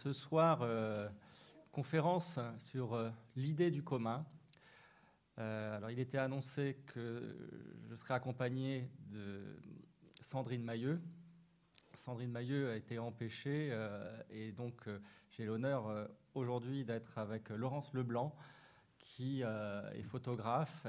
ce soir, conférence sur l'idée du commun. alors, il était annoncé que je serais accompagné de Sandrine Mailleux. Sandrine Mailleux a été empêchée et donc j'ai l'honneur aujourd'hui d'être avec Laurence Leblanc, qui est photographe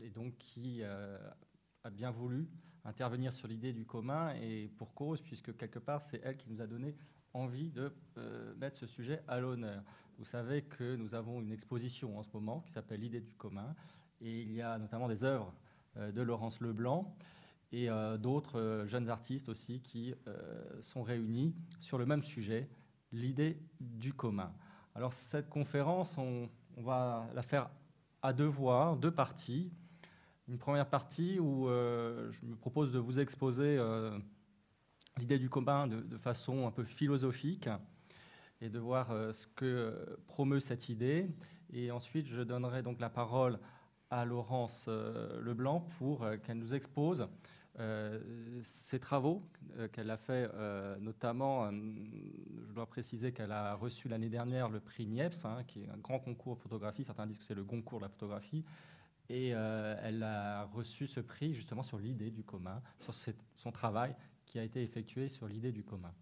et, donc qui a bien voulu intervenir sur l'idée du commun et pour cause, puisque quelque part, c'est elle qui nous a donné envie de euh, mettre ce sujet à l'honneur. Vous savez que nous avons une exposition en ce moment qui s'appelle L'idée du commun, et il y a notamment des œuvres euh, de Laurence Leblanc et euh, d'autres jeunes artistes aussi qui sont réunis sur le même sujet, l'idée du commun. Alors cette conférence, on, on va la faire à deux voix, deux parties une première partie où je me propose de vous exposer l'idée du commun de, façon un peu philosophique et de voir euh, ce que promeut cette idée. Et ensuite, je donnerai donc la parole à Laurence Leblanc pour qu'elle nous expose ses travaux qu'elle a fait notamment, je dois préciser qu'elle a reçu l'année dernière le prix Niepce, hein, qui est un grand concours de photographie, certains disent que c'est le Goncourt de la photographie, et euh, elle a reçu ce prix justement sur l'idée du commun, sur son travail qui a été effectué sur l'idée du commun.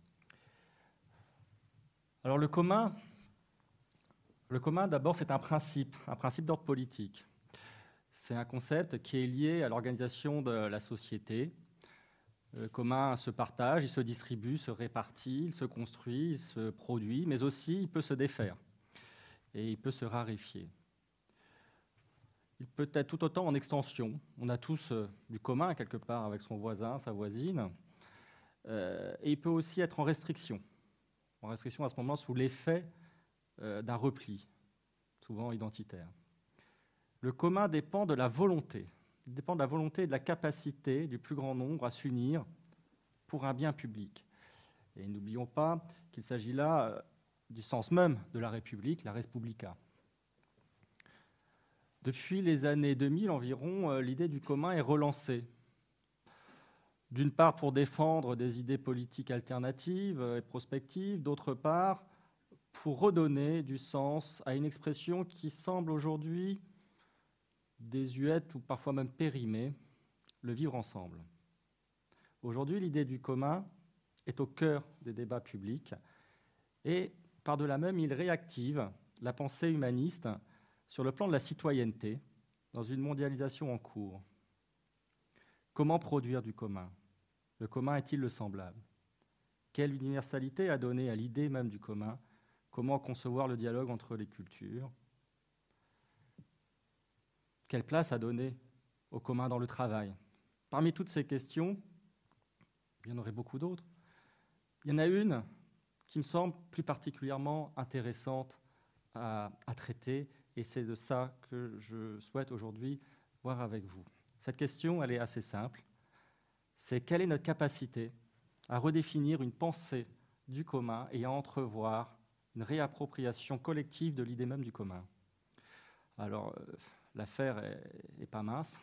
Alors le commun, le commun d'abord c'est un principe, un principe d'ordre politique. C'est un concept qui est lié à l'organisation de la société. Le commun se partage, il se distribue, se répartit, il se construit, il se produit, mais aussi il peut se défaire et il peut se raréfier il peut être tout autant en extension. On a tous euh, du commun quelque part avec son voisin, sa voisine. Euh, et il peut aussi être en restriction. En restriction à ce moment sous l'effet euh, d'un repli, souvent identitaire. Le commun dépend de la volonté. Il dépend de la volonté et de la capacité du plus grand nombre à s'unir pour un bien public. Et n'oublions pas qu'il s'agit là du sens même de la République, la Respublica. Depuis les années 2000 environ, euh, l'idée du commun est relancée. D'une part pour défendre des idées politiques alternatives et prospectives, d'autre part pour redonner du sens à une expression qui semble aujourd'hui désuète ou parfois même périmée, le vivre ensemble. Aujourd'hui, l'idée du commun est au cœur des débats publics et par-delà même, il réactive la pensée humaniste sur le plan de la citoyenneté, dans une mondialisation en cours, comment produire du commun? Le commun est-il le semblable? Quelle universalité a donné à l'idée même du commun? Comment concevoir le dialogue entre les cultures? Quelle place a donné au commun dans le travail? Parmi toutes ces questions, il y en aurait beaucoup d'autres. Il y en a une qui me semble plus particulièrement intéressante à, traiter et c'est de ça que je souhaite aujourd'hui voir avec vous. Cette question, elle est assez simple. C'est quelle est notre capacité à redéfinir une pensée du commun et à entrevoir une réappropriation collective de l'idée même du commun. Alors, euh, l'affaire est, pas mince.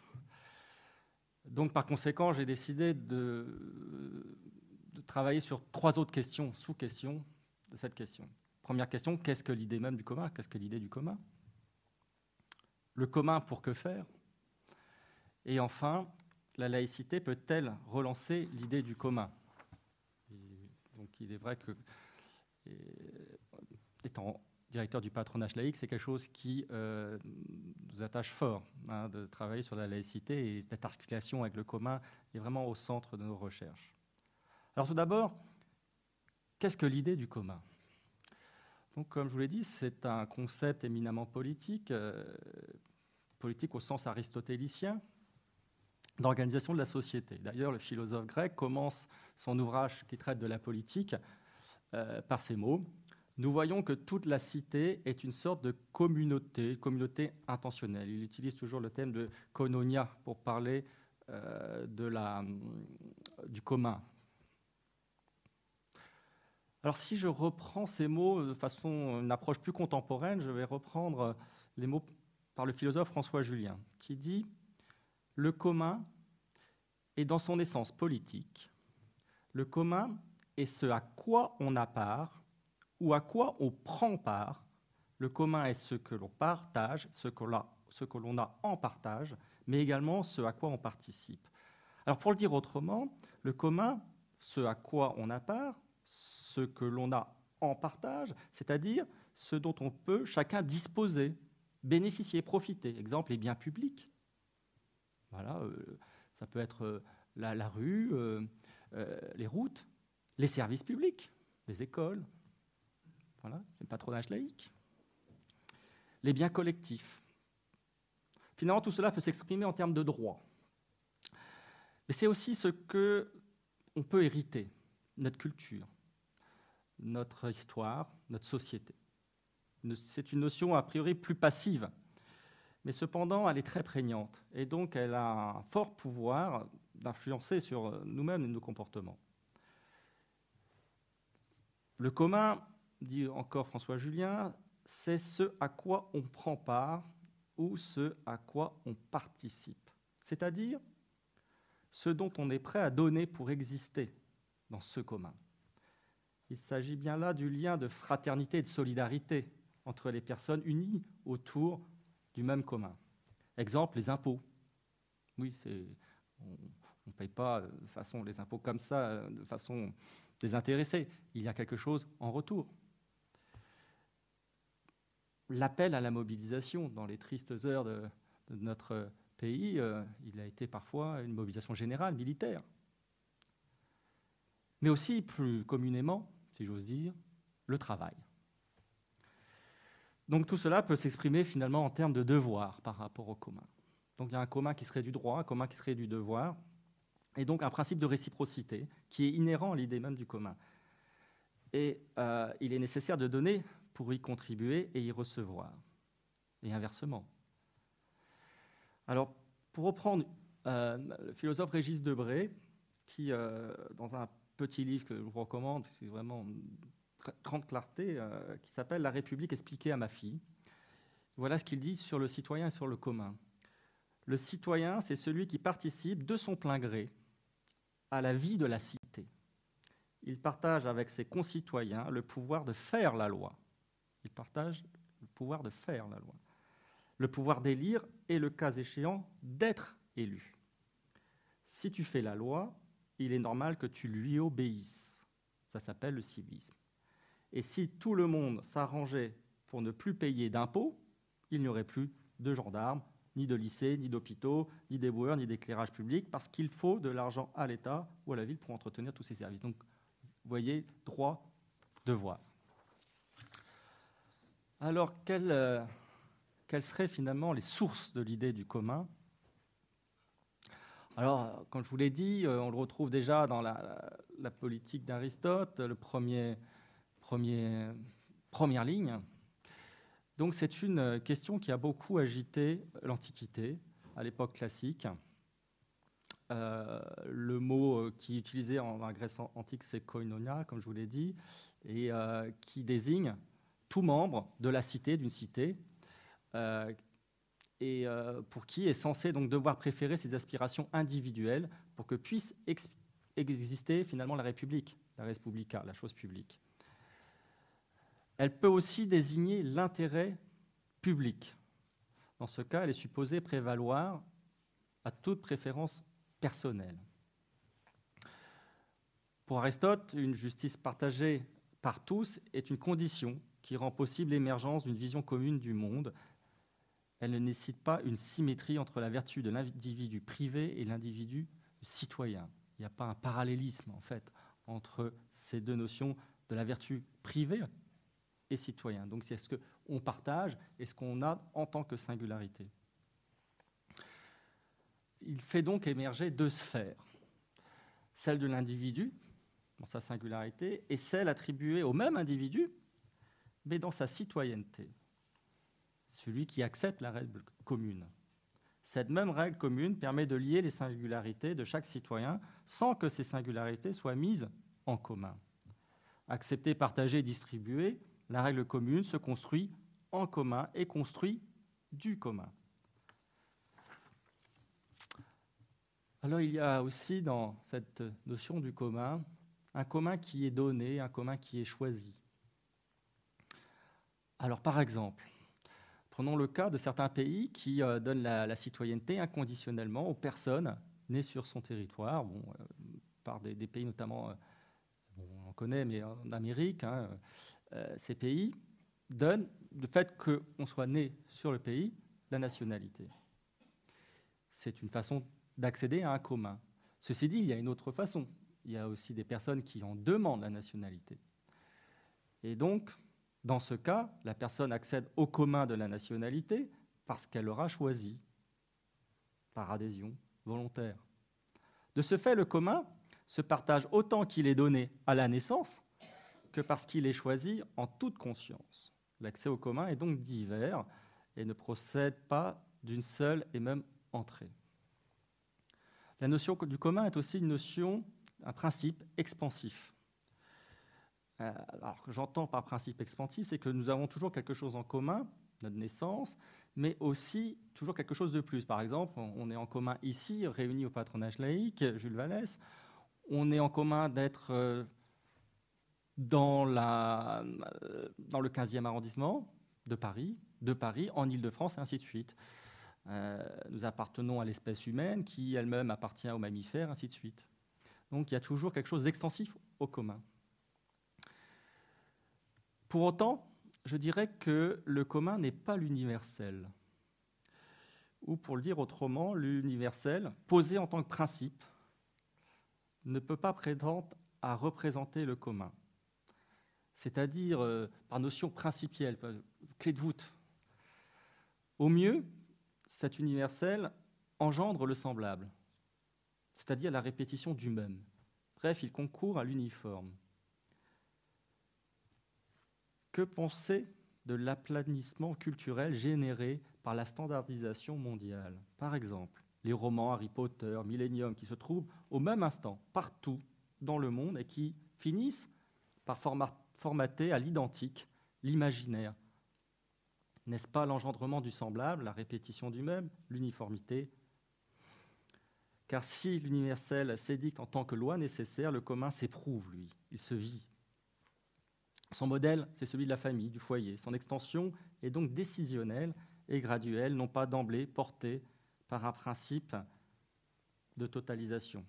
Donc, par conséquent, j'ai décidé de, de, travailler sur trois autres questions, sous-questions de cette question. Première question, qu'est-ce que l'idée même du commun? Qu'est-ce que l'idée du commun? Le commun pour que faire? Et enfin, la laïcité peut-elle relancer l'idée du commun? Donc il est vrai que, étant directeur du patronage laïque, c'est quelque chose qui euh, nous attache fort hein, de travailler sur la laïcité et cette articulation avec le commun est vraiment au centre de nos recherches. Alors tout d'abord, qu'est-ce que l'idée du commun? Donc, comme je vous l'ai dit, c'est un concept éminemment politique, euh, politique au sens aristotélicien, d'organisation de la société. D'ailleurs, le philosophe grec commence son ouvrage qui traite de la politique euh, par ces mots. Nous voyons que toute la cité est une sorte de communauté, communauté intentionnelle. Il utilise toujours le thème de koinonia pour parler euh, de la, du commun. Alors si je reprends ces mots de façon, une approche plus contemporaine, je vais reprendre les mots par le philosophe François Julien, qui dit Le commun est dans son essence politique. Le commun est ce à quoi on a part ou à quoi on prend part. Le commun est ce que l'on partage, ce que l'on a en partage, mais également ce à quoi on participe. Alors pour le dire autrement, le commun, ce à quoi on a part, ce que l'on a en partage, c'est-à-dire ce dont on peut chacun disposer, bénéficier, profiter. Exemple, les biens publics. Voilà, euh, ça peut être euh, la, rue, euh, les routes, les services publics, les écoles, voilà, le patronage laïque, les biens collectifs. Finalement, tout cela peut s'exprimer en termes de droit. Mais c'est aussi ce que on peut hériter, notre culture, notre histoire, notre société. C'est une notion a priori plus passive, mais cependant elle est très prégnante, et donc elle a un fort pouvoir d'influencer sur nous-mêmes et nos comportements. Le commun, dit encore François Julien, c'est ce à quoi on prend part ou ce à quoi on participe, c'est-à-dire ce dont on est prêt à donner pour exister dans ce commun. Il s'agit bien là du lien de fraternité et de solidarité entre les personnes unies autour du même commun. Exemple, les impôts. Oui, on ne paye pas de façon, les impôts comme ça, de façon désintéressée. Il y a quelque chose en retour. L'appel à la mobilisation dans les tristes heures de, de notre pays, euh, il a été parfois une mobilisation générale, militaire. Mais aussi, plus communément, si j'ose dire, le travail. Donc tout cela peut s'exprimer finalement en termes de devoir par rapport au commun. Donc il y a un commun qui serait du droit, un commun qui serait du devoir, et donc un principe de réciprocité qui est inhérent à l'idée même du commun. Et euh, il est nécessaire de donner pour y contribuer et y recevoir, et inversement. Alors, pour reprendre euh, le philosophe Régis Debray, qui, euh, dans un petit livre que je vous recommande, c'est vraiment grande clarté, euh, qui s'appelle La République expliquée à ma fille. Voilà ce qu'il dit sur le citoyen et sur le commun. Le citoyen, c'est celui qui participe de son plein gré à la vie de la cité. Il partage avec ses concitoyens le pouvoir de faire la loi. Il partage le pouvoir de faire la loi le pouvoir d'élire et, le cas échéant, d'être élu. Si tu fais la loi, il est normal que tu lui obéisses. Ça s'appelle le civisme. Et si tout le monde s'arrangeait pour ne plus payer d'impôts, il n'y aurait plus de gendarmes, ni de lycées, ni d'hôpitaux, ni d'éboueurs, ni d'éclairage public, parce qu'il faut de l'argent à l'État ou à la ville pour entretenir tous ces services. Donc, vous voyez, droit, devoir. Alors, euh, quelles seraient finalement les sources de l'idée du commun? Alors, comme je vous l'ai dit, euh, on le retrouve déjà dans la, politique d'Aristote, le premier, première ligne. Donc c'est une question qui a beaucoup agité l'Antiquité, à l'époque classique. Euh, le mot euh, qui est utilisé en, Grèce antique, c'est koinonia, comme je vous l'ai dit, et qui désigne tout membre de la cité, d'une cité, euh, et euh, pour qui est censé donc devoir préférer ses aspirations individuelles pour que puisse exister finalement la République, la Respublica, la chose publique. Elle peut aussi désigner l'intérêt public. Dans ce cas, elle est supposée prévaloir à toute préférence personnelle. Pour Aristote, une justice partagée par tous est une condition qui rend possible l'émergence d'une vision commune du monde elle ne nécessite pas une symétrie entre la vertu de l'individu privé et l'individu citoyen. Il n'y a pas un parallélisme, en fait, entre ces deux notions de la vertu privée et citoyen. Donc c'est ce qu'on partage et ce qu'on a en tant que singularité. Il fait donc émerger deux sphères, celle de l'individu, dans sa singularité, et celle attribuée au même individu, mais dans sa citoyenneté celui qui accepte la règle commune. Cette même règle commune permet de lier les singularités de chaque citoyen sans que ces singularités soient mises en commun. Accepter, partager, distribuer, la règle commune se construit en commun et construit du commun. Alors il y a aussi dans cette notion du commun un commun qui est donné, un commun qui est choisi. Alors par exemple, prenons le cas de certains pays qui euh, donnent la, citoyenneté inconditionnellement aux personnes nées sur son territoire, bon, euh, par des, pays notamment, on en connaît, mais en Amérique, hein, ces pays donnent le fait qu'on soit né sur le pays la nationalité. C'est une façon d'accéder à un commun. Ceci dit, il y a une autre façon. Il y a aussi des personnes qui en demandent la nationalité. Et donc, dans ce cas, la personne accède au commun de la nationalité parce qu'elle l'aura choisi par adhésion volontaire. De ce fait, le commun se partage autant qu'il est donné à la naissance que parce qu'il est choisi en toute conscience. L'accès au commun est donc divers et ne procède pas d'une seule et même entrée. La notion du commun est aussi une notion, un principe expansif. Euh, alors, j'entends par principe expansif, c'est que nous avons toujours quelque chose en commun, notre naissance, mais aussi toujours quelque chose de plus. Par exemple, on est en commun ici, réunis au patronage laïque, Jules Vallès. On est en commun d'être euh, dans, euh, le 15e arrondissement de Paris, de Paris, en Ile-de-France, et ainsi de suite. nous appartenons à l'espèce humaine qui elle-même appartient aux mammifères, ainsi de suite. Donc il y a toujours quelque chose d'extensif au commun. Pour autant, je dirais que le commun n'est pas l'universel. Ou pour le dire autrement, l'universel, posé en tant que principe, ne peut pas prétendre à représenter le commun. C'est-à-dire, euh, par notion principielle, clé de voûte. Au mieux, cet universel engendre le semblable, c'est-à-dire la répétition du même. Bref, il concourt à l'uniforme. Que penser de l'aplanissement culturel généré par la standardisation mondiale? Par exemple, les romans Harry Potter, Millennium, qui se trouvent au même instant partout dans le monde et qui finissent par formater à l'identique l'imaginaire. N'est-ce pas l'engendrement du semblable, la répétition du même, l'uniformité? Car si l'universel s'édicte en tant que loi nécessaire, le commun s'éprouve, lui, il se vit. Son modèle, c'est celui de la famille, du foyer. Son extension est donc décisionnelle et graduelle, non pas d'emblée portée par un principe de totalisation.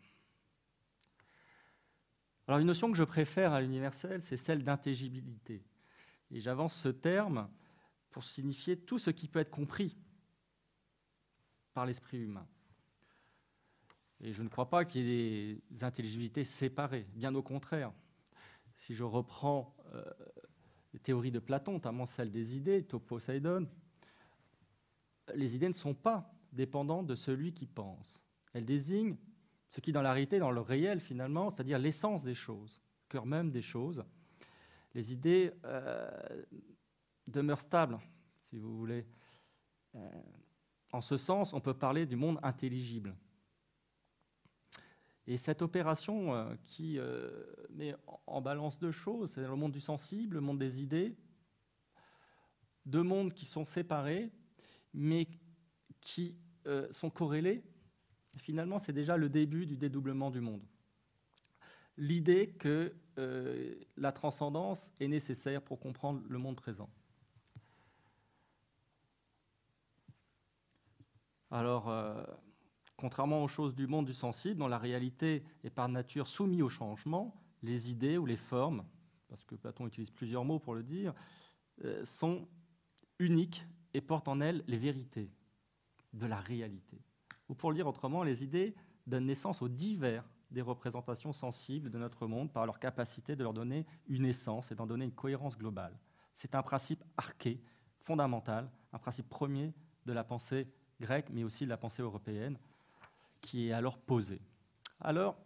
Alors une notion que je préfère à l'universel, c'est celle d'intelligibilité. Et j'avance ce terme pour signifier tout ce qui peut être compris par l'esprit humain. Et je ne crois pas qu'il y ait des intelligibilités séparées, bien au contraire si je reprends euh, les théories de Platon, notamment celle des idées, Toposeidon, les idées ne sont pas dépendantes de celui qui pense. Elles désignent ce qui, dans la réalité, dans le réel, finalement, c'est-à-dire l'essence des choses, le cœur même des choses. Les idées euh, demeurent stables, si vous voulez. Euh, en ce sens, on peut parler du monde intelligible. Et cette opération euh, qui met en balance deux choses, c'est le monde du sensible, le monde des idées, deux mondes qui sont séparés, mais qui sont corrélés. Finalement, c'est déjà le début du dédoublement du monde. L'idée que la transcendance est nécessaire pour comprendre le monde présent. Alors, Contrairement aux choses du monde du sensible, dont la réalité est par nature soumise au changement, les idées ou les formes, parce que Platon utilise plusieurs mots pour le dire, euh, sont uniques et portent en elles les vérités de la réalité. Ou pour le dire autrement, les idées donnent naissance aux divers des représentations sensibles de notre monde par leur capacité de leur donner une essence et d'en donner une cohérence globale. C'est un principe arché, fondamental, un principe premier de la pensée grecque, mais aussi de la pensée européenne, qui est alors posée. Alors,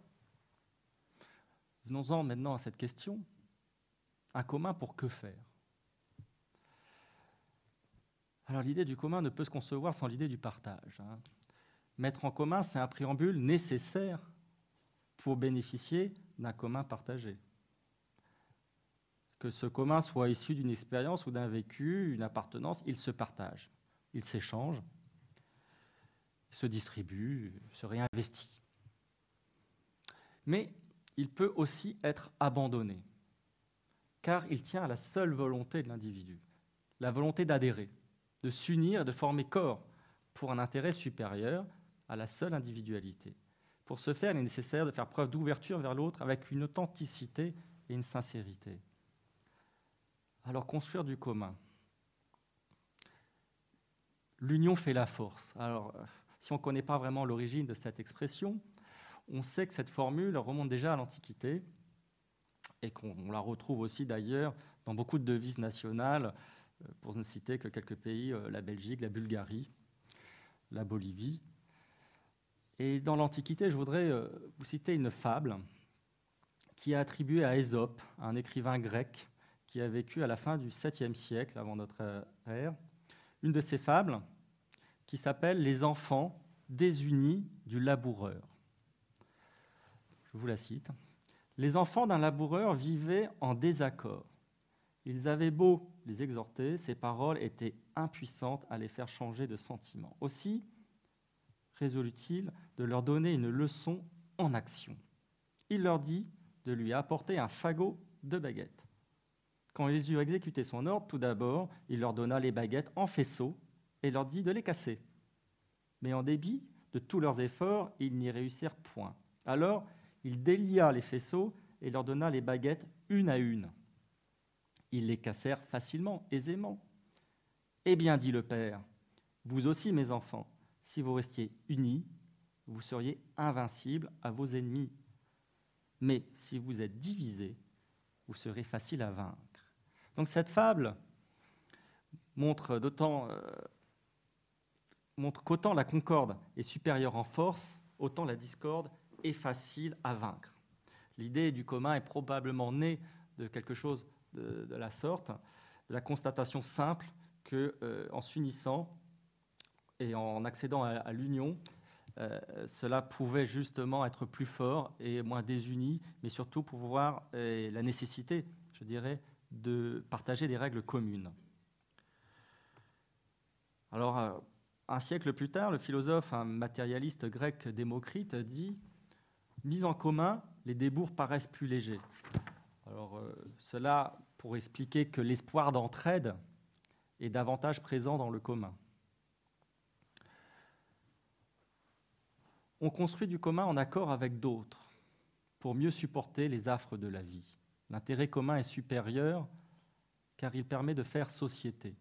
venons-en maintenant à cette question. Un commun pour que faire? Alors l'idée du commun ne peut se concevoir sans l'idée du partage. Hein. Mettre en commun, c'est un préambule nécessaire pour bénéficier d'un commun partagé. Que ce commun soit issu d'une expérience ou d'un vécu, une appartenance, il se partage, il s'échange, se distribue, se réinvestit. Mais il peut aussi être abandonné, car il tient à la seule volonté de l'individu. la volonté d'adhérer, de s'unir de former corps pour un intérêt supérieur à la seule individualité. Pour ce faire, il est nécessaire de faire preuve d'ouverture vers l'autre avec une authenticité et une sincérité. Alors construire du commun. L'union fait la force. Alors, si on ne connaît pas vraiment l'origine de cette expression, on sait que cette formule remonte déjà à l'Antiquité et qu'on la retrouve aussi d'ailleurs dans beaucoup de devises nationales, euh, pour ne citer que quelques pays, euh, la Belgique, la Bulgarie, la Bolivie. Et dans l'Antiquité, je voudrais euh, vous citer une fable qui est attribuée à Ésope, un écrivain grec qui a vécu à la fin du 7e siècle avant notre ère. Une de ces fables qui s'appelle Les enfants désunis du laboureur. Je vous la cite. Les enfants d'un laboureur vivaient en désaccord. Ils avaient beau les exhorter, ces paroles étaient impuissantes à les faire changer de sentiment. Aussi résolut-il de leur donner une leçon en action. Il leur dit de lui apporter un fagot de baguettes. Quand ils eurent exécuté son ordre, tout d'abord, il leur donna les baguettes en faisceau et leur dit de les casser. Mais en débit de tous leurs efforts, ils n'y réussirent point. Alors, il délia les faisceaux et leur donna les baguettes une à une. Ils les cassèrent facilement, aisément. Eh bien, dit le Père, vous aussi, mes enfants, si vous restiez unis, vous seriez invincibles à vos ennemis. Mais si vous êtes divisés, vous serez facile à vaincre. Donc cette fable montre d'autant euh, montre qu'autant la concorde est supérieure en force, autant la discorde est facile à vaincre. L'idée du commun est probablement née de quelque chose de, la sorte, de la constatation simple que, euh, en s'unissant et en accédant à, l'union, euh, cela pouvait justement être plus fort et moins désuni, mais surtout pouvoir euh, la nécessité, je dirais, de partager des règles communes. Alors, un siècle plus tard, le philosophe, un matérialiste grec Démocrite, dit Mis en commun, les débours paraissent plus légers. Alors, euh, cela pour expliquer que l'espoir d'entraide est davantage présent dans le commun. On construit du commun en accord avec d'autres pour mieux supporter les affres de la vie. L'intérêt commun est supérieur car il permet de faire société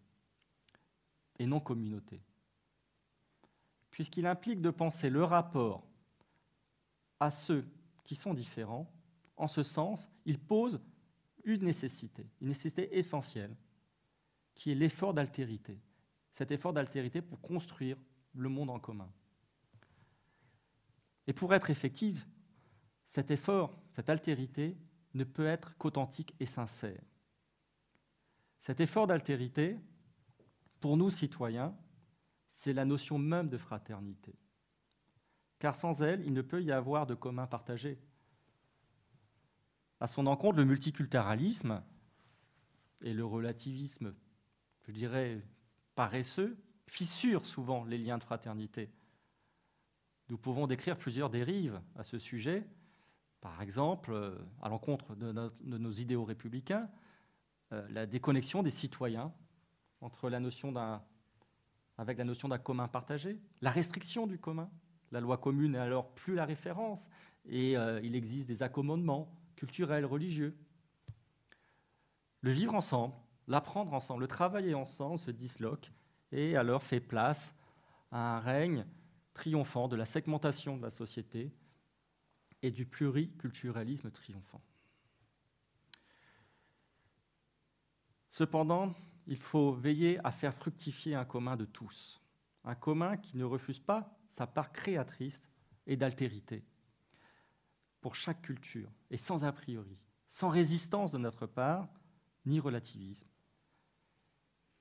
et non communauté puisqu'il implique de penser le rapport à ceux qui sont différents. En ce sens, il pose une nécessité, une nécessité essentielle, qui est l'effort d'altérité. Cet effort d'altérité pour construire le monde en commun. Et pour être effective, cet effort, cette altérité, ne peut être qu'authentique et sincère. Cet effort d'altérité, pour nous citoyens, c'est la notion même de fraternité. Car sans elle, il ne peut y avoir de commun partagé. À son encontre, le multiculturalisme et le relativisme, je dirais, paresseux, fissurent souvent les liens de fraternité. Nous pouvons décrire plusieurs dérives à ce sujet. Par exemple, euh, à l'encontre de, nos idéaux républicains, euh, la déconnexion des citoyens entre avec la notion d'un commun partagé, la restriction du commun. La loi commune est alors plus la référence et euh, il existe des accommodements culturels, religieux. Le vivre ensemble, l'apprendre ensemble, le travailler ensemble se disloque et alors fait place à un règne triomphant de la segmentation de la société et du pluriculturalisme triomphant. Cependant, il faut veiller à faire fructifier un commun de tous, un commun qui ne refuse pas sa part créatrice et d'altérité pour chaque culture, et sans a priori, sans résistance de notre part, ni relativisme.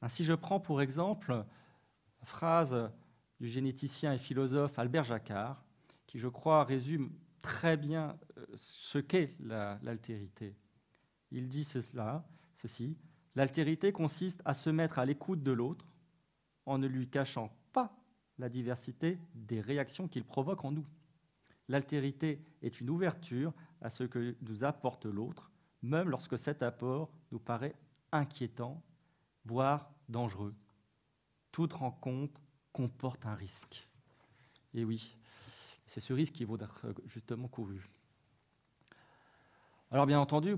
Ainsi, je prends pour exemple la phrase du généticien et philosophe Albert Jacquard, qui, je crois, résume très bien euh, ce qu'est l'altérité. Il dit ceci L'altérité consiste à se mettre à l'écoute de l'autre en ne lui cachant pas la diversité des réactions qu'il provoque en nous. L'altérité est une ouverture à ce que nous apporte l'autre, même lorsque cet apport nous paraît inquiétant, voire dangereux. Toute rencontre comporte un risque. Et oui, c'est ce risque qui vaut d'être justement couru. Alors bien entendu,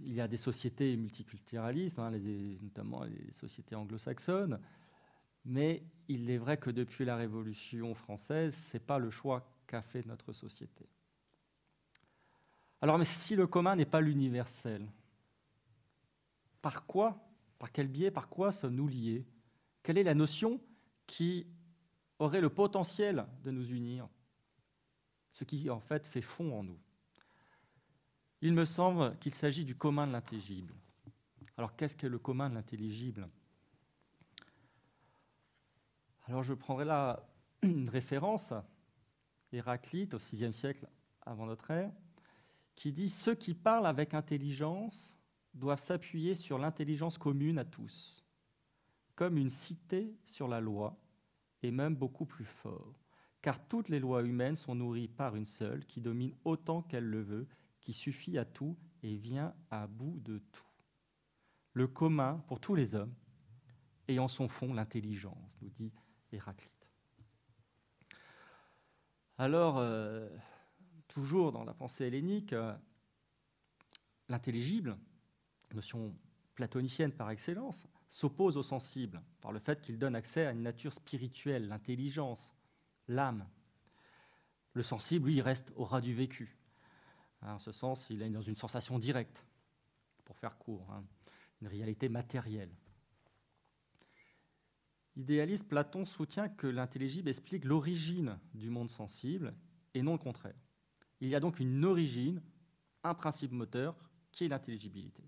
il y a des sociétés multiculturalistes, hein, notamment les sociétés anglo-saxonnes, mais il est vrai que depuis la Révolution française, ce n'est pas le choix qu'a fait notre société. Alors mais si le commun n'est pas l'universel, par quoi, par quel biais, par quoi sommes-nous liés? Quelle est la notion qui aurait le potentiel de nous unir Ce qui en fait fait fond en nous. Il me semble qu'il s'agit du commun de l'intelligible. Alors qu'est-ce que le commun de l'intelligible? Alors je prendrai là une référence, Héraclite au VIe siècle avant notre ère, qui dit Ceux qui parlent avec intelligence doivent s'appuyer sur l'intelligence commune à tous, comme une cité sur la loi, et même beaucoup plus fort, car toutes les lois humaines sont nourries par une seule, qui domine autant qu'elle le veut, qui suffit à tout et vient à bout de tout. Le commun pour tous les hommes, et en son fond l'intelligence, nous dit Héraclite. Alors, euh, toujours dans la pensée hellénique, euh, l'intelligible, notion platonicienne par excellence, s'oppose au sensible par le fait qu'il donne accès à une nature spirituelle, l'intelligence, l'âme. Le sensible, lui, reste au ras du vécu. Hein, en ce sens, il est dans une sensation directe, pour faire court, hein, une réalité matérielle. Idéaliste, Platon soutient que l'intelligible explique l'origine du monde sensible et non le contraire. Il y a donc une origine, un principe moteur, qui est l'intelligibilité.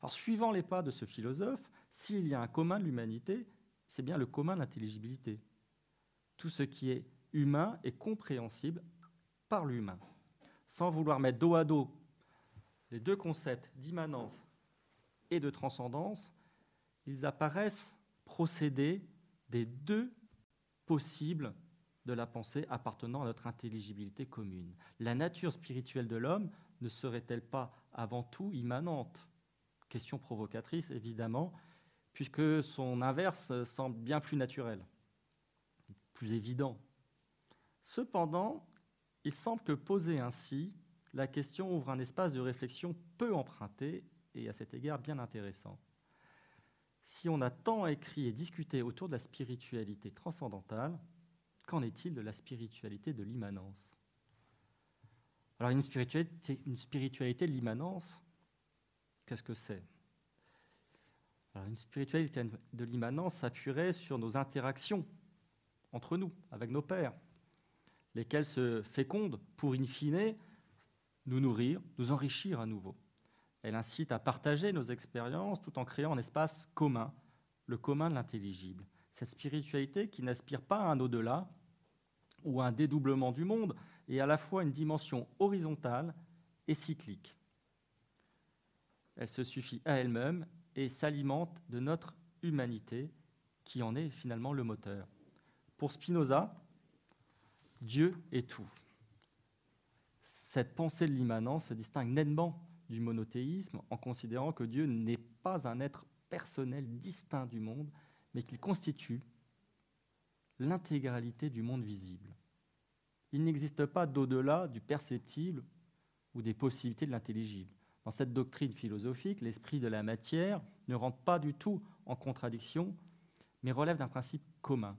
Alors, suivant les pas de ce philosophe, s'il y a un commun de l'humanité, c'est bien le commun de l'intelligibilité. Tout ce qui est humain est compréhensible par l'humain. Sans vouloir mettre dos à dos les deux concepts d'immanence et de transcendance, ils apparaissent procéder des deux possibles de la pensée appartenant à notre intelligibilité commune. La nature spirituelle de l'homme ne serait-elle pas avant tout immanente? Question provocatrice, évidemment, puisque son inverse semble bien plus naturel, plus évident. Cependant, il semble que posée ainsi, la question ouvre un espace de réflexion peu emprunté et à cet égard bien intéressant. Si on a tant écrit et discuté autour de la spiritualité transcendantale, qu'en est-il de la spiritualité de l'immanence? Alors une spiritualité, une spiritualité de l'immanence, Qu'est-ce que c'est? Une spiritualité de l'immanence s'appuierait sur nos interactions entre nous, avec nos pères, lesquelles se fécondent pour, in fine, nous nourrir, nous enrichir à nouveau. Elle incite à partager nos expériences tout en créant un espace commun, le commun de l'intelligible. Cette spiritualité qui n'aspire pas à un au-delà ou à un dédoublement du monde est à la fois une dimension horizontale et cyclique elle se suffit à elle-même et s'alimente de notre humanité qui en est finalement le moteur. Pour Spinoza, Dieu est tout. Cette pensée de l'immanence se distingue nettement du monothéisme en considérant que Dieu n'est pas un être personnel distinct du monde, mais qu'il constitue l'intégralité du monde visible. Il n'existe pas d'au-delà du perceptible ou des possibilités de l'intelligible. Dans cette doctrine philosophique, l'esprit de la matière ne rentre pas du tout en contradiction, mais relève d'un principe commun.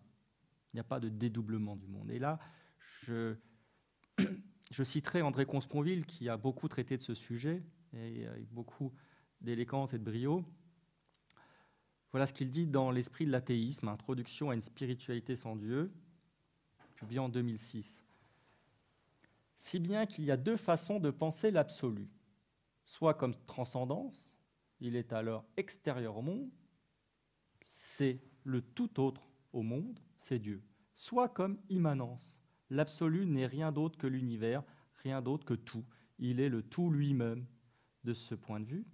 Il n'y a pas de dédoublement du monde. Et là, je, citerai André Consponville, qui a beaucoup traité de ce sujet, et avec beaucoup d'élégance et de brio. Voilà ce qu'il dit dans L'esprit de l'athéisme, Introduction à une spiritualité sans Dieu, publié en 2006. Si bien qu'il y a deux façons de penser l'absolu soit comme transcendance, il est alors extérieur au monde, c'est le tout autre au monde, c'est Dieu, soit comme immanence. L'absolu n'est rien d'autre que l'univers, rien d'autre que tout. Il est le tout lui-même. De ce point de vue,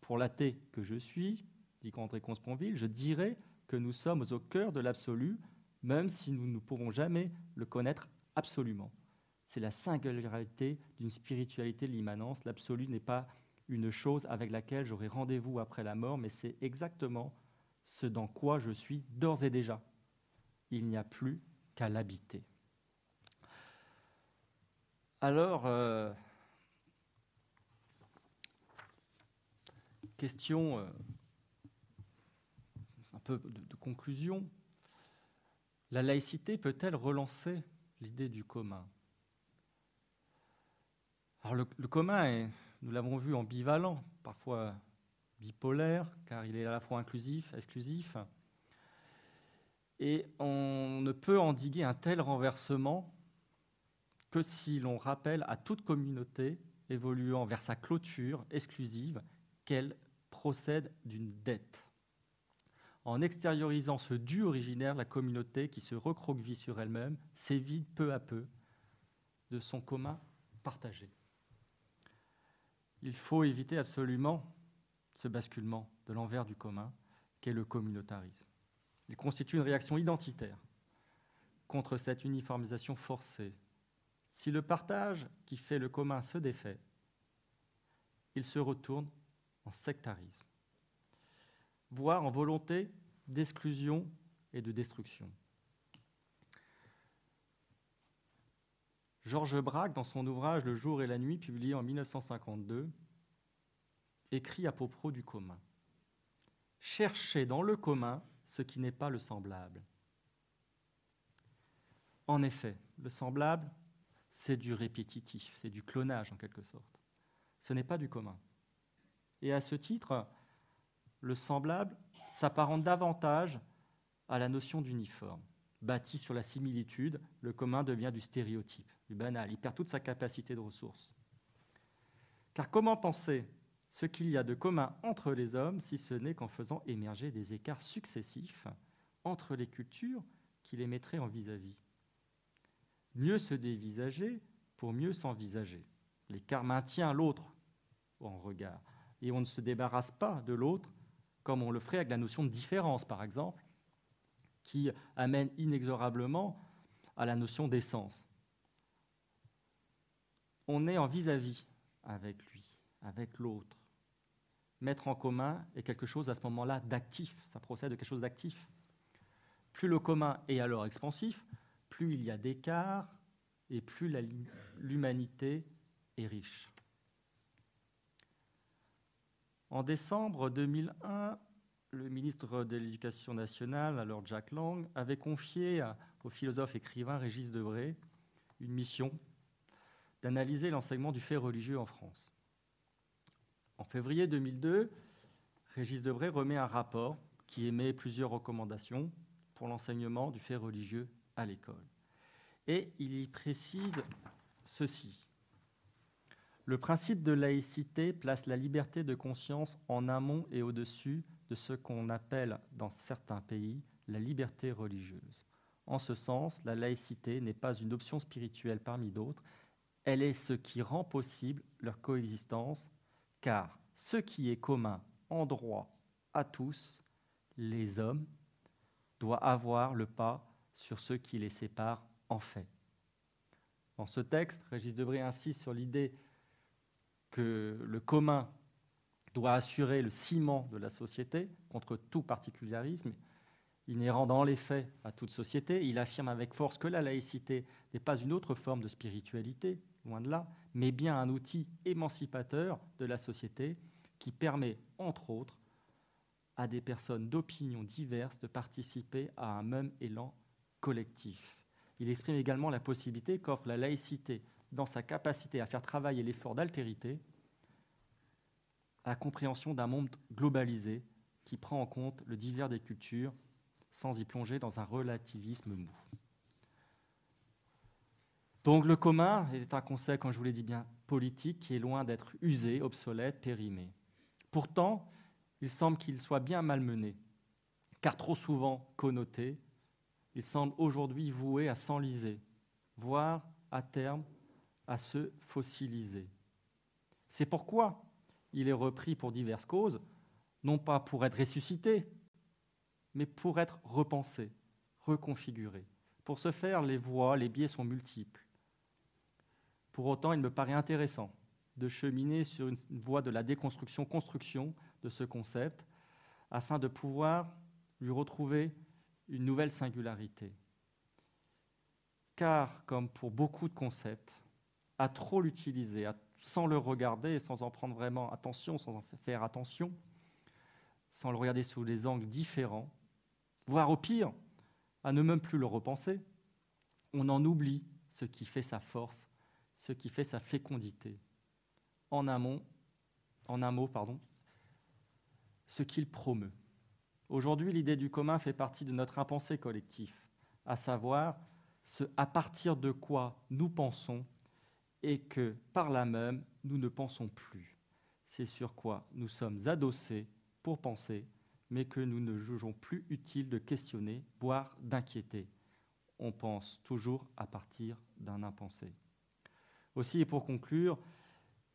pour l'athée que je suis, dit André Consponville, je dirais que nous sommes au cœur de l'absolu, même si nous ne pouvons jamais le connaître absolument c'est la singularité d'une spiritualité de l'immanence. L'absolu n'est pas une chose avec laquelle j'aurai rendez-vous après la mort, mais c'est exactement ce dans quoi je suis d'ores et déjà. Il n'y a plus qu'à l'habiter. Alors, euh, question euh, un peu de, conclusion. La laïcité peut-elle relancer l'idée du commun? Le, commun est, nous l'avons vu, ambivalent, parfois bipolaire, car il est à la fois inclusif, exclusif. Et on ne peut endiguer un tel renversement que si l'on rappelle à toute communauté évoluant vers sa clôture exclusive qu'elle procède d'une dette. En extériorisant ce dû originaire, la communauté qui se recroqueville sur elle-même s'évite peu à peu de son commun partagé. Il faut éviter absolument ce basculement de l'envers du commun qu'est le communautarisme. Il constitue une réaction identitaire contre cette uniformisation forcée. Si le partage qui fait le commun se défait, il se retourne en sectarisme, voire en volonté d'exclusion et de destruction. Georges Braque, dans son ouvrage Le jour et la nuit, publié en 1952, écrit à propos du commun. Cherchez dans le commun ce qui n'est pas le semblable. En effet, le semblable, c'est du répétitif, c'est du clonage en quelque sorte. Ce n'est pas du commun. Et à ce titre, le semblable s'apparente davantage à la notion d'uniforme. Bâti sur la similitude, le commun devient du stéréotype, du banal. Il perd toute sa capacité de ressources. Car comment penser ce qu'il y a de commun entre les hommes, si ce n'est qu'en faisant émerger des écarts successifs entre les cultures qui les mettraient en vis-à-vis? Mieux se dévisager pour mieux s'envisager. L'écart maintient l'autre en regard, et on ne se débarrasse pas de l'autre comme on le ferait avec la notion de différence, par exemple, qui amène inexorablement à la notion d'essence. On est en vis-à-vis avec lui, avec l'autre mettre en commun est quelque chose à ce moment-là d'actif, ça procède de quelque chose d'actif. Plus le commun est alors expansif, plus il y a d'écart et plus l'humanité est riche. En décembre 2001, le ministre de l'Éducation nationale, alors Jack Lang, avait confié au philosophe écrivain Régis Debray une mission d'analyser l'enseignement du fait religieux en France. En février 2002, Régis Debray remet un rapport qui émet plusieurs recommandations pour l'enseignement du fait religieux à l'école. Et il y précise ceci. Le principe de laïcité place la liberté de conscience en amont et au-dessus de ce qu'on appelle dans certains pays la liberté religieuse. En ce sens, la laïcité n'est pas une option spirituelle parmi d'autres, elle est ce qui rend possible leur coexistence car ce qui est commun en droit à tous, les hommes, doit avoir le pas sur ce qui les sépare en fait. Dans ce texte, Régis Debray insiste sur l'idée que le commun doit assurer le ciment de la société contre tout particularisme inhérent dans les faits à toute société. Il affirme avec force que la laïcité n'est pas une autre forme de spiritualité, loin de là, mais bien un outil émancipateur de la société qui permet, entre autres, à des personnes d'opinions diverses de participer à un même élan collectif. Il exprime également la possibilité qu'offre la laïcité dans sa capacité à faire travailler l'effort d'altérité à la compréhension d'un monde globalisé qui prend en compte le divers des cultures sans y plonger dans un relativisme mou. Donc le commun est un concept, comme je vous l'ai dit bien, politique qui est loin d'être usé, obsolète, périmé. Pourtant, il semble qu'il soit bien malmené, car trop souvent connoté, il semble aujourd'hui voué à s'enliser, voire à terme à se fossiliser. C'est pourquoi il est repris pour diverses causes, non pas pour être ressuscité, mais pour être repensé, reconfiguré. Pour ce faire, les voies, les biais sont multiples. Pour autant, il me paraît intéressant de cheminer sur une voie de la déconstruction-construction de ce concept, afin de pouvoir lui retrouver une nouvelle singularité. Car, comme pour beaucoup de concepts, à trop l'utiliser, sans le regarder, sans en prendre vraiment attention, sans en faire attention, sans le regarder sous des angles différents, voire au pire, à ne même plus le repenser, on en oublie ce qui fait sa force, ce qui fait sa fécondité. En amont, en un mot, pardon, ce qu'il promeut. Aujourd'hui, l'idée du commun fait partie de notre impensé collectif, à savoir ce à partir de quoi nous pensons et que par là même nous ne pensons plus. C'est sur quoi nous sommes adossés pour penser, mais que nous ne jugeons plus utile de questionner, voire d'inquiéter. On pense toujours à partir d'un impensé. Aussi, et pour conclure,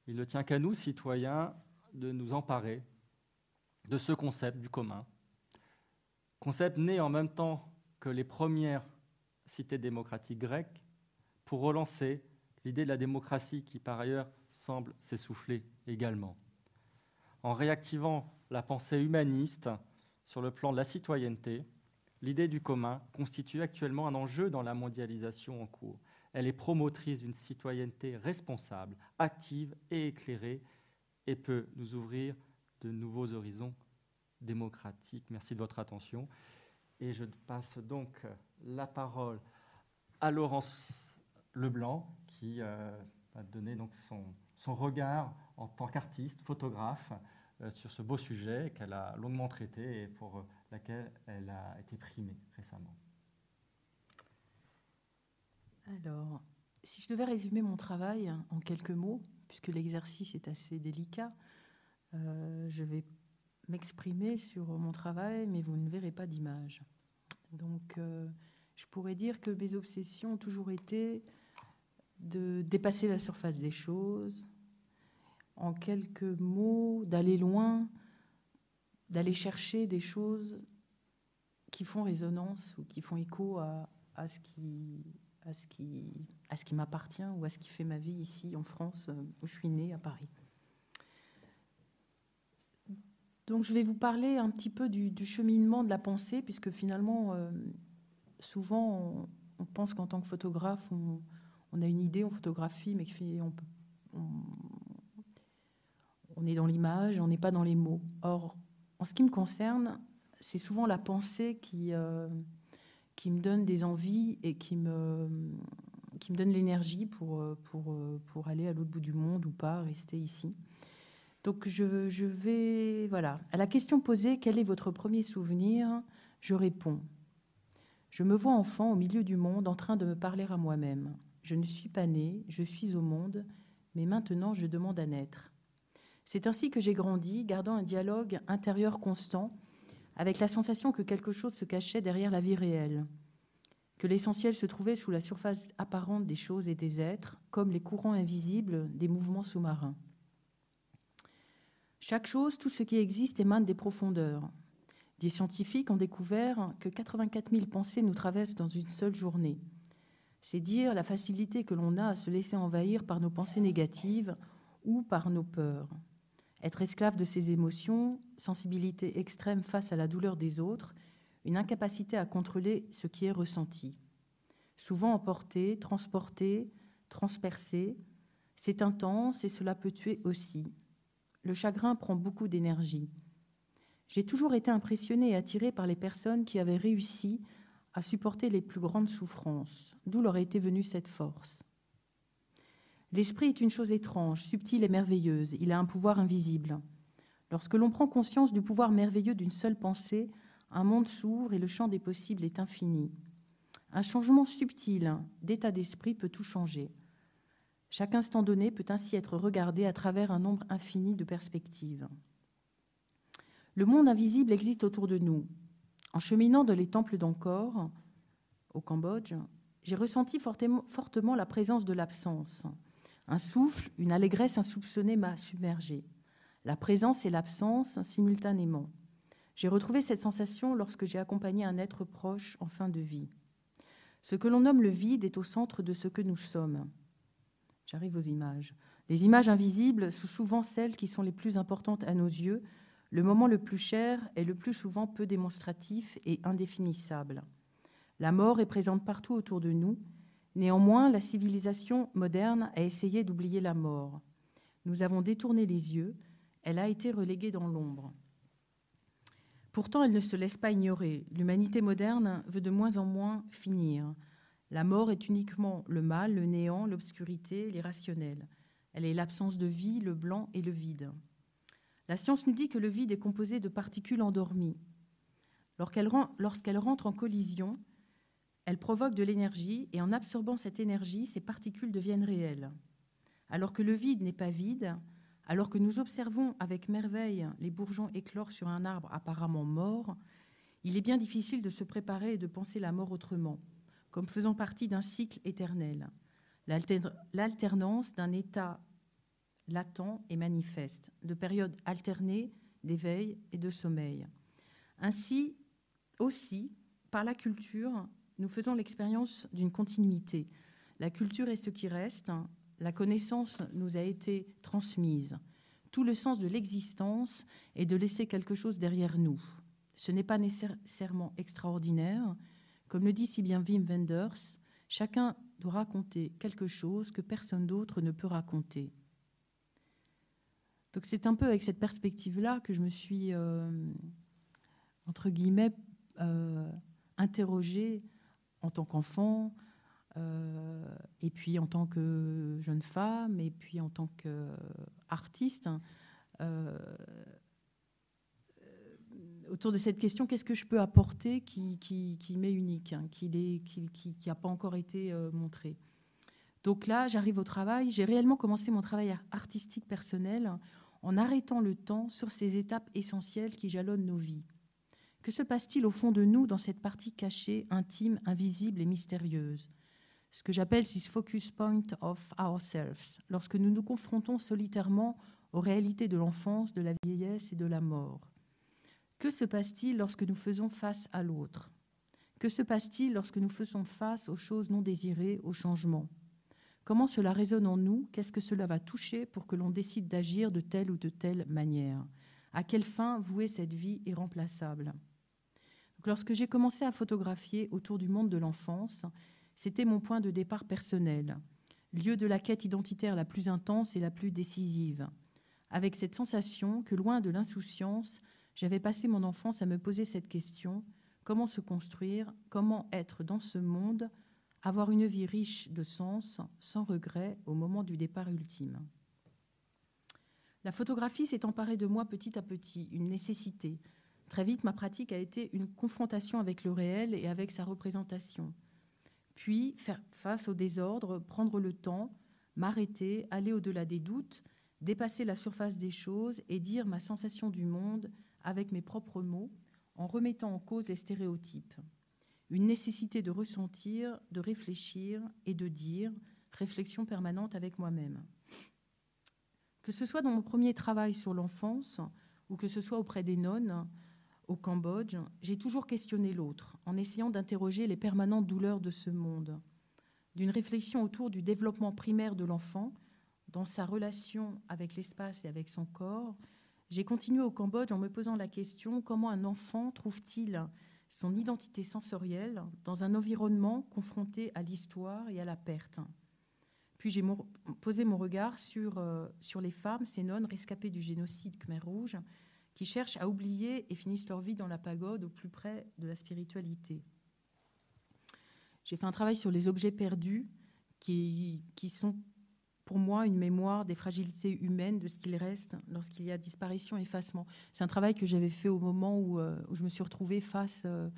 il ne tient qu'à nous, citoyens, de nous emparer de ce concept du commun, concept né en même temps que les premières cités démocratiques grecques, pour relancer l'idée de la démocratie qui par ailleurs semble s'essouffler également. En réactivant la pensée humaniste sur le plan de la citoyenneté, l'idée du commun constitue actuellement un enjeu dans la mondialisation en cours. Elle est promotrice d'une citoyenneté responsable, active et éclairée et peut nous ouvrir de nouveaux horizons démocratiques. Merci de votre attention. Et je passe donc la parole à Laurence Leblanc, qui euh, va donner donc son, regard en tant qu'artiste, photographe, euh, sur ce beau sujet qu'elle a longuement traité et pour euh, laquelle elle a été primée récemment. Alors, si je devais résumer mon travail en quelques mots, puisque l'exercice est assez délicat, je vais m'exprimer sur mon travail, mais vous ne verrez pas d'image. Donc, je pourrais dire que mes obsessions ont toujours été de dépasser la surface des choses, en quelques mots, d'aller loin, d'aller chercher des choses qui font résonance ou qui font écho à, ce qui, à ce qui, à ce qui m'appartient ou à ce qui fait ma vie ici en France, où je suis née, à Paris. Donc je vais vous parler un petit peu du, cheminement de la pensée, puisque finalement, euh, souvent, on, pense qu'en tant que photographe, on, on a une idée, on photographie, mais on, on, est dans l'image, on n'est pas dans les mots. Or, en ce qui me concerne, c'est souvent la pensée qui, euh, qui me donne des envies et qui me, qui me donne l'énergie pour, pour, pour aller à l'autre bout du monde ou pas, rester ici. Donc je, je, vais, voilà, à la question posée, quel est votre premier souvenir? Je réponds. Je me vois enfant au milieu du monde en train de me parler à moi-même. Je ne suis pas né, je suis au monde, mais maintenant je demande à naître. C'est ainsi que j'ai grandi, gardant un dialogue intérieur constant, avec la sensation que quelque chose se cachait derrière la vie réelle, que l'essentiel se trouvait sous la surface apparente des choses et des êtres, comme les courants invisibles des mouvements sous-marins. Chaque chose, tout ce qui existe émane des profondeurs. Des scientifiques ont découvert que 84 000 pensées nous traversent dans une seule journée. C'est dire la facilité que l'on a à se laisser envahir par nos pensées négatives ou par nos peurs. Être esclave de ses émotions, sensibilité extrême face à la douleur des autres, une incapacité à contrôler ce qui est ressenti. Souvent emporté, transporté, transpercé, c'est intense et cela peut tuer aussi. Le chagrin prend beaucoup d'énergie. J'ai toujours été impressionnée et attirée par les personnes qui avaient réussi à supporter les plus grandes souffrances, d'où leur était venue cette force? L'esprit est une chose étrange, subtile et merveilleuse, il a un pouvoir invisible. Lorsque l'on prend conscience du pouvoir merveilleux d'une seule pensée, un monde s'ouvre et le champ des possibles est infini. Un changement subtil d'état d'esprit peut tout changer. Chaque instant donné peut ainsi être regardé à travers un nombre infini de perspectives. Le monde invisible existe autour de nous, en cheminant dans les temples d'Angkor, au Cambodge, j'ai ressenti fortement la présence de l'absence. Un souffle, une allégresse insoupçonnée m'a submergée. La présence et l'absence simultanément. J'ai retrouvé cette sensation lorsque j'ai accompagné un être proche en fin de vie. Ce que l'on nomme le vide est au centre de ce que nous sommes. J'arrive aux images. Les images invisibles sont souvent celles qui sont les plus importantes à nos yeux, le moment le plus cher est le plus souvent peu démonstratif et indéfinissable. La mort est présente partout autour de nous. Néanmoins, la civilisation moderne a essayé d'oublier la mort. Nous avons détourné les yeux, elle a été reléguée dans l'ombre. Pourtant, elle ne se laisse pas ignorer. L'humanité moderne veut de moins en moins finir. La mort est uniquement le mal, le néant, l'obscurité, l'irrationnel. Elle est l'absence de vie, le blanc et le vide. La science nous dit que le vide est composé de particules endormies. Lorsqu'elle rentre en collision, elle provoque de l'énergie et en absorbant cette énergie, ces particules deviennent réelles. Alors que le vide n'est pas vide, alors que nous observons avec merveille les bourgeons éclore sur un arbre apparemment mort, il est bien difficile de se préparer et de penser la mort autrement, comme faisant partie d'un cycle éternel, l'alternance d'un état latent et manifeste, de périodes alternées d'éveil et de sommeil. Ainsi, aussi, par la culture, nous faisons l'expérience d'une continuité. La culture est ce qui reste, la connaissance nous a été transmise. Tout le sens de l'existence est de laisser quelque chose derrière nous. Ce n'est pas nécessairement extraordinaire. Comme le dit si bien Wim Wenders, chacun doit raconter quelque chose que personne d'autre ne peut raconter. Donc c'est un peu avec cette perspective-là que je me suis, euh, entre guillemets, euh, interrogée en tant qu'enfant, euh, et puis en tant que jeune femme, et puis en tant qu'artiste. autour de cette question, qu'est-ce que je peux apporter qui, qui, m'est unique, hein, qui n'a pas encore été montré donc là, j'arrive au travail. J'ai réellement commencé mon travail artistique personnel en arrêtant le temps sur ces étapes essentielles qui jalonnent nos vies. Que se passe-t-il au fond de nous dans cette partie cachée, intime, invisible et mystérieuse? Ce que j'appelle this focus point of ourselves, lorsque nous nous confrontons solitairement aux réalités de l'enfance, de la vieillesse et de la mort. Que se passe-t-il lorsque nous faisons face à l'autre? Que se passe-t-il lorsque nous faisons face aux choses non désirées, aux changements Comment cela résonne en nous? Qu'est-ce que cela va toucher pour que l'on décide d'agir de telle ou de telle manière? À quelle fin vouer cette vie irremplaçable Lorsque j'ai commencé à photographier autour du monde de l'enfance, c'était mon point de départ personnel, lieu de la quête identitaire la plus intense et la plus décisive, avec cette sensation que, loin de l'insouciance, j'avais passé mon enfance à me poser cette question comment se construire, comment être dans ce monde avoir une vie riche de sens, sans regret, au moment du départ ultime. La photographie s'est emparée de moi petit à petit, une nécessité. Très vite, ma pratique a été une confrontation avec le réel et avec sa représentation. Puis, faire face au désordre, prendre le temps, m'arrêter, aller au-delà des doutes, dépasser la surface des choses et dire ma sensation du monde avec mes propres mots, en remettant en cause les stéréotypes une nécessité de ressentir, de réfléchir et de dire, réflexion permanente avec moi-même. Que ce soit dans mon premier travail sur l'enfance ou que ce soit auprès des nonnes au Cambodge, j'ai toujours questionné l'autre en essayant d'interroger les permanentes douleurs de ce monde. D'une réflexion autour du développement primaire de l'enfant, dans sa relation avec l'espace et avec son corps, j'ai continué au Cambodge en me posant la question comment un enfant trouve-t-il son identité sensorielle dans un environnement confronté à l'histoire et à la perte? Puis j'ai posé mon regard sur, euh, sur les femmes, ces nonnes rescapées du génocide Khmer Rouge, qui cherchent à oublier et finissent leur vie dans la pagode au plus près de la spiritualité. J'ai fait un travail sur les objets perdus qui, sont pour moi une mémoire des fragilités humaines, de ce qu'il reste lorsqu'il y a disparition, effacement. C'est un travail que j'avais fait au moment où, euh, je me suis retrouvée face euh,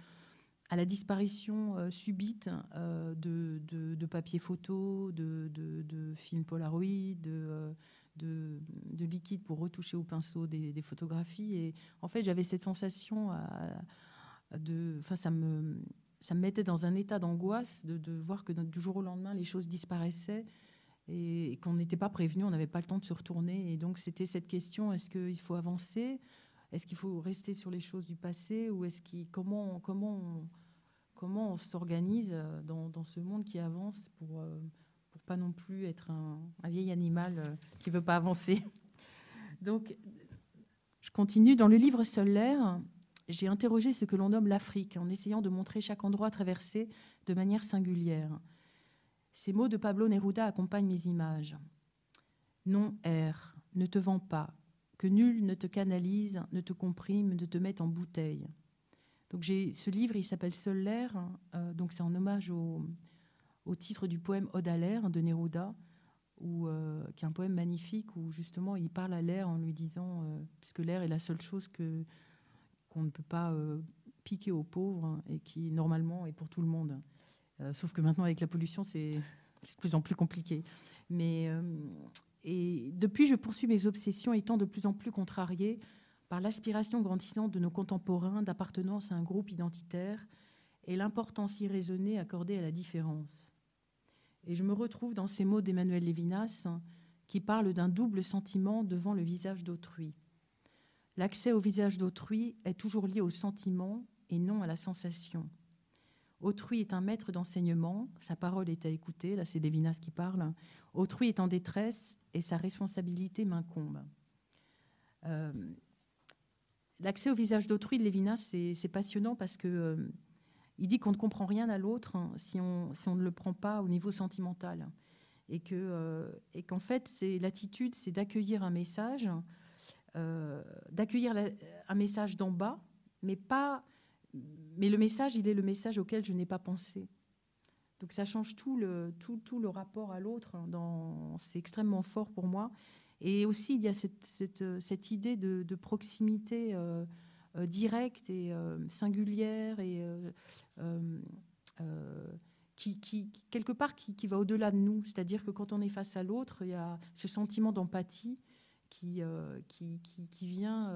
à la disparition euh, subite de, de, papier photo, de, de films Polaroid, de, de, liquide pour retoucher au pinceau des, photographies. Et en fait, j'avais cette sensation de. Enfin, ça me, ça me mettait dans un état d'angoisse de, voir que du jour au lendemain, les choses disparaissaient et qu'on n'était pas prévenu, on n'avait pas le temps de se retourner. Et donc c'était cette question est-ce qu'il faut avancer? Est-ce qu'il faut rester sur les choses du passé? Ou est-ce qu'il, comment, comment, on, comment on s'organise dans, dans, ce monde qui avance pour, euh, pas non plus être un, vieil animal euh, qui veut pas avancer Donc continue. Dans le livre Solaire, j'ai interrogé ce que l'on nomme l'Afrique en essayant de montrer chaque endroit traversé de manière singulière. Ces mots de Pablo Neruda accompagnent mes images. Non, air, ne te vends pas, que nul ne te canalise, ne te comprime, ne te mette en bouteille. Donc j'ai ce livre, il s'appelle Seul l'air, euh, donc c'est en hommage au, titre du poème Ode à l'air de Neruda, euh, qui est un poème magnifique où justement il parle à l'air en lui disant, euh, puisque l'air est la seule chose que qu'on ne peut pas piquer aux pauvres et qui normalement est pour tout le monde. sauf que maintenant avec la pollution c'est de plus en plus compliqué. Mais et depuis, je poursuis mes obsessions, étant de plus en plus contrariée par l'aspiration grandissante de nos contemporains d'appartenance à un groupe identitaire et l'importance irraisonnée accordée à la différence. Et je me retrouve dans ces mots d'Emmanuel Lévinas qui parle d'un double sentiment devant le visage d'autrui. L'accès au visage d'autrui est toujours lié au sentiment et non à la sensation. Autrui est un maître d'enseignement, sa parole est à écouter, là c'est Lévinas qui parle. Autrui est en détresse et sa responsabilité m'incombe. Euh, l'accès au visage d'autrui de Lévinas, c'est passionnant parce que euh, il dit qu'on ne comprend rien à l'autre si, on, ne le prend pas au niveau sentimental. Et qu'en euh, qu'en fait, l'attitude, c'est d'accueillir un message, d'accueillir un message d'en bas, mais pas mais le message, il est le message auquel je n'ai pas pensé. Donc ça change tout le, tout, tout le rapport à l'autre. Hein, c'est extrêmement fort pour moi. Et aussi, il y a cette, cette, cette idée de, proximité euh, euh, directe et euh, singulière et qui, qui, quelque part, qui, va au-delà de nous. C'est-à-dire que quand on est face à l'autre, il y a ce sentiment d'empathie qui, qui, qui, vient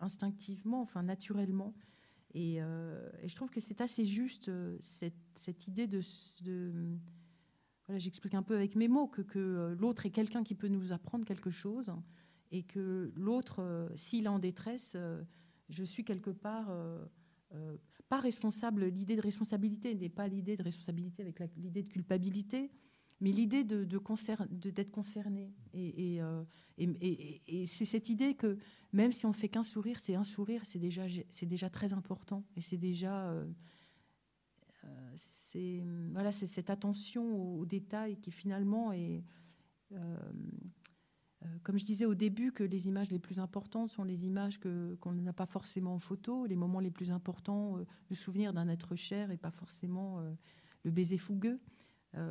instinctivement, enfin naturellement. Euh, et, je trouve que c'est assez juste euh, cette, idée de, voilà, j'explique un peu avec mes mots que, que euh, l'autre est quelqu'un qui peut nous apprendre quelque chose et que l'autre, s'il est en détresse, je suis quelque part pas responsable. L'idée de responsabilité n'est pas l'idée de responsabilité avec l'idée de culpabilité, mais l'idée d'être concerné. Et, c'est cette idée que même si on fait qu'un sourire, c'est un sourire, c'est déjà, c'est déjà très important. Et c'est déjà. Euh, euh, c'est, voilà, cette attention aux, détails qui finalement est. Euh, comme je disais au début, que les images les plus importantes sont les images qu'on n'a pas forcément en photo, les moments les plus importants, le souvenir d'un être cher et pas forcément le baiser fougueux.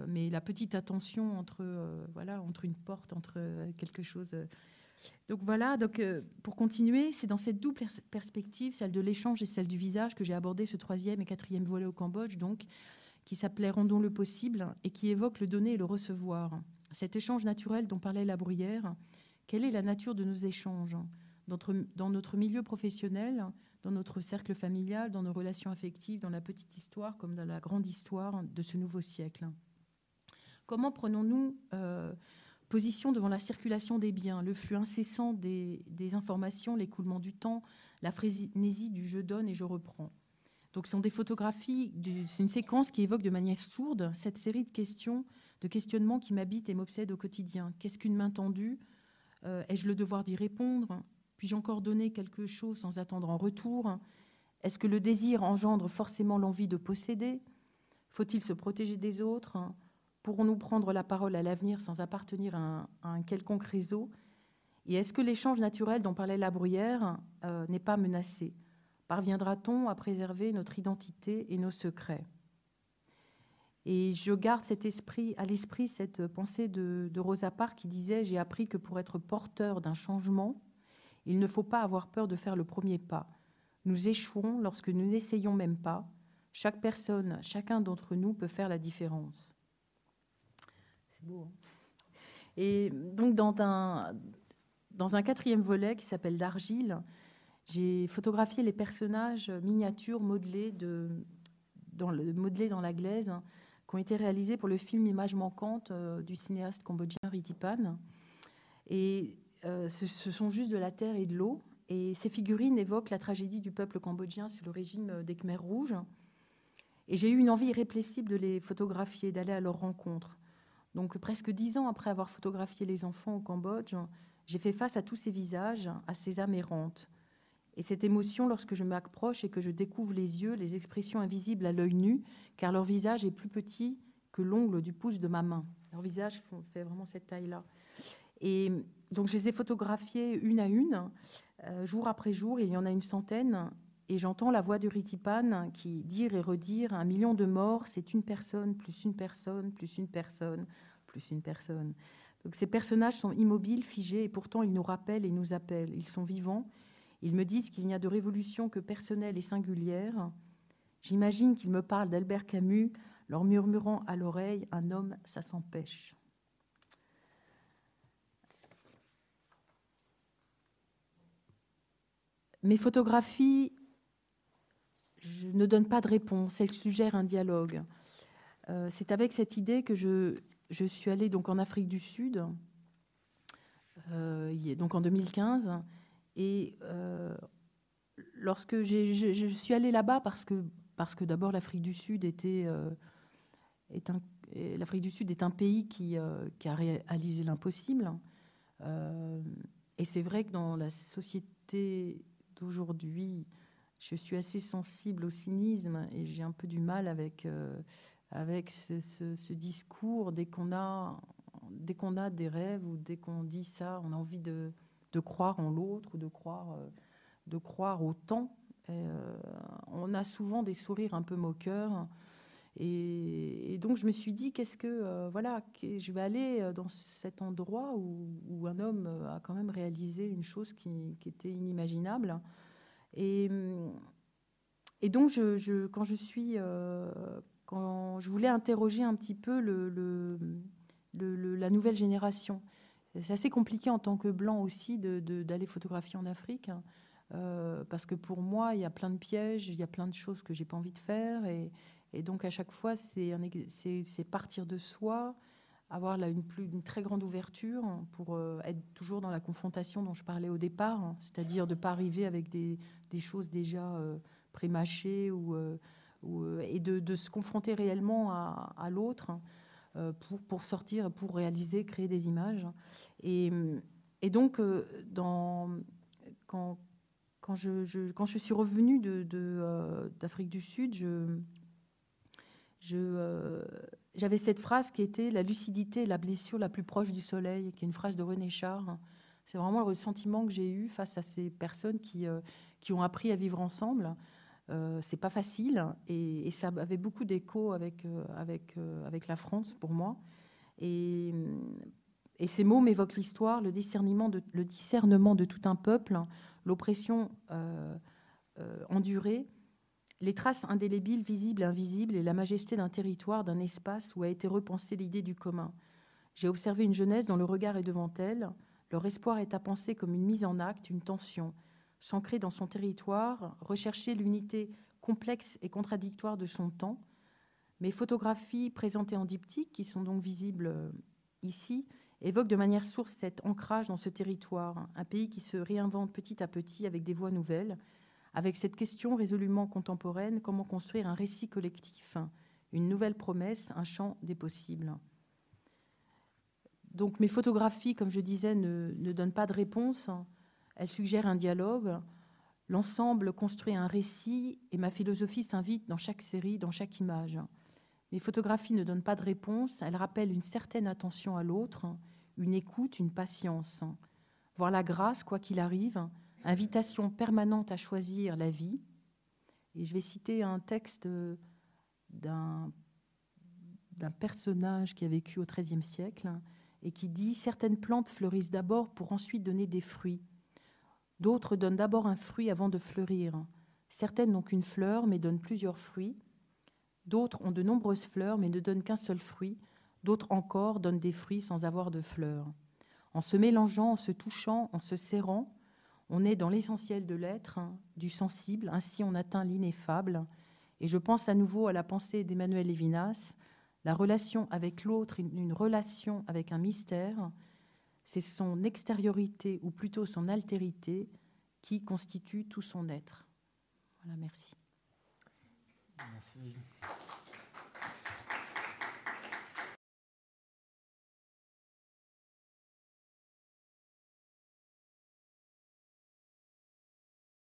mais la petite attention entre, voilà, entre une porte, entre quelque chose donc voilà, donc, euh, pour continuer, c'est dans cette double perspective, celle de l'échange et celle du visage, que j'ai abordé ce troisième et quatrième volet au Cambodge, donc, qui s'appelait Rendons le possible et qui évoque le donner et le recevoir. Cet échange naturel dont parlait la bruyère, quelle est la nature de nos échanges dans notre milieu professionnel, dans notre cercle familial, dans nos relations affectives, dans la petite histoire comme dans la grande histoire de ce nouveau siècle? Comment prenons-nous euh, position devant la circulation des biens, le flux incessant des, informations, l'écoulement du temps, la frénésie du je donne et je reprends? Donc, ce sont des photographies, c'est une séquence qui évoque de manière sourde cette série de questions, de questionnements qui m'habitent et m'obsèdent au quotidien. Qu'est-ce qu'une main tendue? Euh, Ai-je le devoir d'y répondre? Puis-je encore donner quelque chose sans attendre en retour? Est-ce que le désir engendre forcément l'envie de posséder? Faut-il se protéger des autres? Pourrons-nous prendre la parole à l'avenir sans appartenir à un, quelconque réseau? Et est-ce que l'échange naturel dont parlait la bruyère euh, n'est pas menacé? Parviendra-t-on à préserver notre identité et nos secrets? Et je garde cet esprit, à l'esprit cette pensée de, Rosa Parks qui disait J'ai appris que pour être porteur d'un changement, il ne faut pas avoir peur de faire le premier pas. Nous échouons lorsque nous n'essayons même pas. Chaque personne, chacun d'entre nous peut faire la différence. Hein. Et donc, dans un, quatrième volet qui s'appelle D'argile, j'ai photographié les personnages miniatures modelés dans la glaise hein, qui ont été réalisés pour le film Image manquante euh, du cinéaste cambodgien Ritipan. Et euh, ce, ce, sont juste de la terre et de l'eau. Et ces figurines évoquent la tragédie du peuple cambodgien sous le régime des Khmers rouges. Et j'ai eu une envie irrépressible de les photographier, d'aller à leur rencontre. Donc presque dix ans après avoir photographié les enfants au Cambodge, J'ai fait face à tous ces visages, à ces âmes errantes. Et cette émotion, lorsque je m'approche et que je découvre les yeux, les expressions invisibles à l'œil nu, car leur visage est plus petit que l'ongle du pouce de ma main. Leur visage fait vraiment cette taille-là. Et donc, je les ai photographiées une à une, euh, jour après jour. Il y en a une centaine. Et j'entends la voix du Ritipan qui dire et redire un million de morts, c'est une personne, plus une personne, plus une personne, plus une personne. Donc ces personnages sont immobiles, figés, et pourtant ils nous rappellent et nous appellent. Ils sont vivants. Ils me disent qu'il n'y a de révolution que personnelle et singulière. J'imagine qu'ils me parlent d'Albert Camus, leur murmurant à l'oreille Un homme, ça s'empêche. Mes photographies ne donne pas de réponse, elle suggère un dialogue. Euh, c'est avec cette idée que je, je, suis allée donc en Afrique du Sud, euh, donc en 2015, et euh, lorsque je, suis allée là-bas parce que, parce que d'abord l'Afrique du Sud était est un, l'Afrique du Sud est un pays qui, qui a réalisé l'impossible. et c'est vrai que dans la société d'aujourd'hui, je suis assez sensible au cynisme et j'ai un peu du mal avec, euh, avec ce, discours. Dès qu'on a, dès qu'on a des rêves ou dès qu'on dit ça, on a envie de, de croire en l'autre ou de croire, euh, de croire au temps. Euh, on a souvent des sourires un peu moqueurs. Et, donc je me suis dit, qu'est-ce que voilà, je vais aller dans cet endroit où, un homme a quand même réalisé une chose qui, était inimaginable. Et, donc, quand je suis, euh, quand je voulais interroger un petit peu la nouvelle génération. C'est assez compliqué en tant que blanc aussi d'aller photographier en Afrique, hein. euh, parce que pour moi, il y a plein de pièges, il y a plein de choses que j'ai pas envie de faire, et, donc à chaque fois, c'est partir de soi, avoir là une, très grande ouverture pour euh, être toujours dans la confrontation dont je parlais au départ, hein, c'est-à-dire de ne pas arriver avec des, choses déjà euh, prémâchées ou, euh, et de, se confronter réellement à, à l'autre pour, pour sortir, pour réaliser, créer des images. Et, donc, dans, quand, je, suis revenue d'Afrique de, du Sud, j'avais cette phrase qui était La lucidité la blessure la plus proche du soleil, qui est une phrase de René Char. C'est vraiment le ressentiment que j'ai eu face à ces personnes euh, qui ont appris à vivre ensemble. Euh, c'est pas facile et, ça avait beaucoup d'écho avec, euh, avec, euh, avec la France pour moi. Et, ces mots m'évoquent l'histoire, le discernement, de, le discernement de tout un peuple, l'oppression endurée les traces indélébiles, visibles invisibles, et la majesté d'un territoire, d'un espace où a été repensée l'idée du commun. J'ai observé une jeunesse dont le regard est devant elle, leur espoir est à penser comme une mise en acte, une tension, s'ancrer dans son territoire, rechercher l'unité complexe et contradictoire de son temps. Mes photographies présentées en diptyque, qui sont donc visibles euh, ici, évoquent de manière source cet ancrage dans ce territoire, un pays qui se réinvente petit à petit avec des voies nouvelles, avec cette question résolument contemporaine, comment construire un récit collectif, une nouvelle promesse, un champ des possibles. Donc mes photographies, comme je disais, ne, donnent pas de réponse, elles suggèrent un dialogue. L'ensemble construit un récit et ma philosophie s'invite dans chaque série, dans chaque image. Mes photographies ne donnent pas de réponse, elles rappellent une certaine attention à l'autre, une écoute, une patience. Voir la grâce, quoi qu'il arrive, invitation permanente à choisir la vie. Et je vais citer un texte d'un personnage qui a vécu au XIIIe siècle et qui dit Certaines plantes fleurissent d'abord pour ensuite donner des fruits. D'autres donnent d'abord un fruit avant de fleurir. Certaines n'ont qu'une fleur mais donnent plusieurs fruits. D'autres ont de nombreuses fleurs mais ne donnent qu'un seul fruit. D'autres encore donnent des fruits sans avoir de fleurs. En se mélangeant, en se touchant, en se serrant, on est dans l'essentiel de l'être, hein, du sensible, ainsi on atteint l'ineffable. Et je pense à nouveau à la pensée d'Emmanuel Lévinas, la relation avec l'autre, une relation avec un mystère, c'est son extériorité, ou plutôt son altérité, qui constitue tout son être. Voilà, merci. Merci.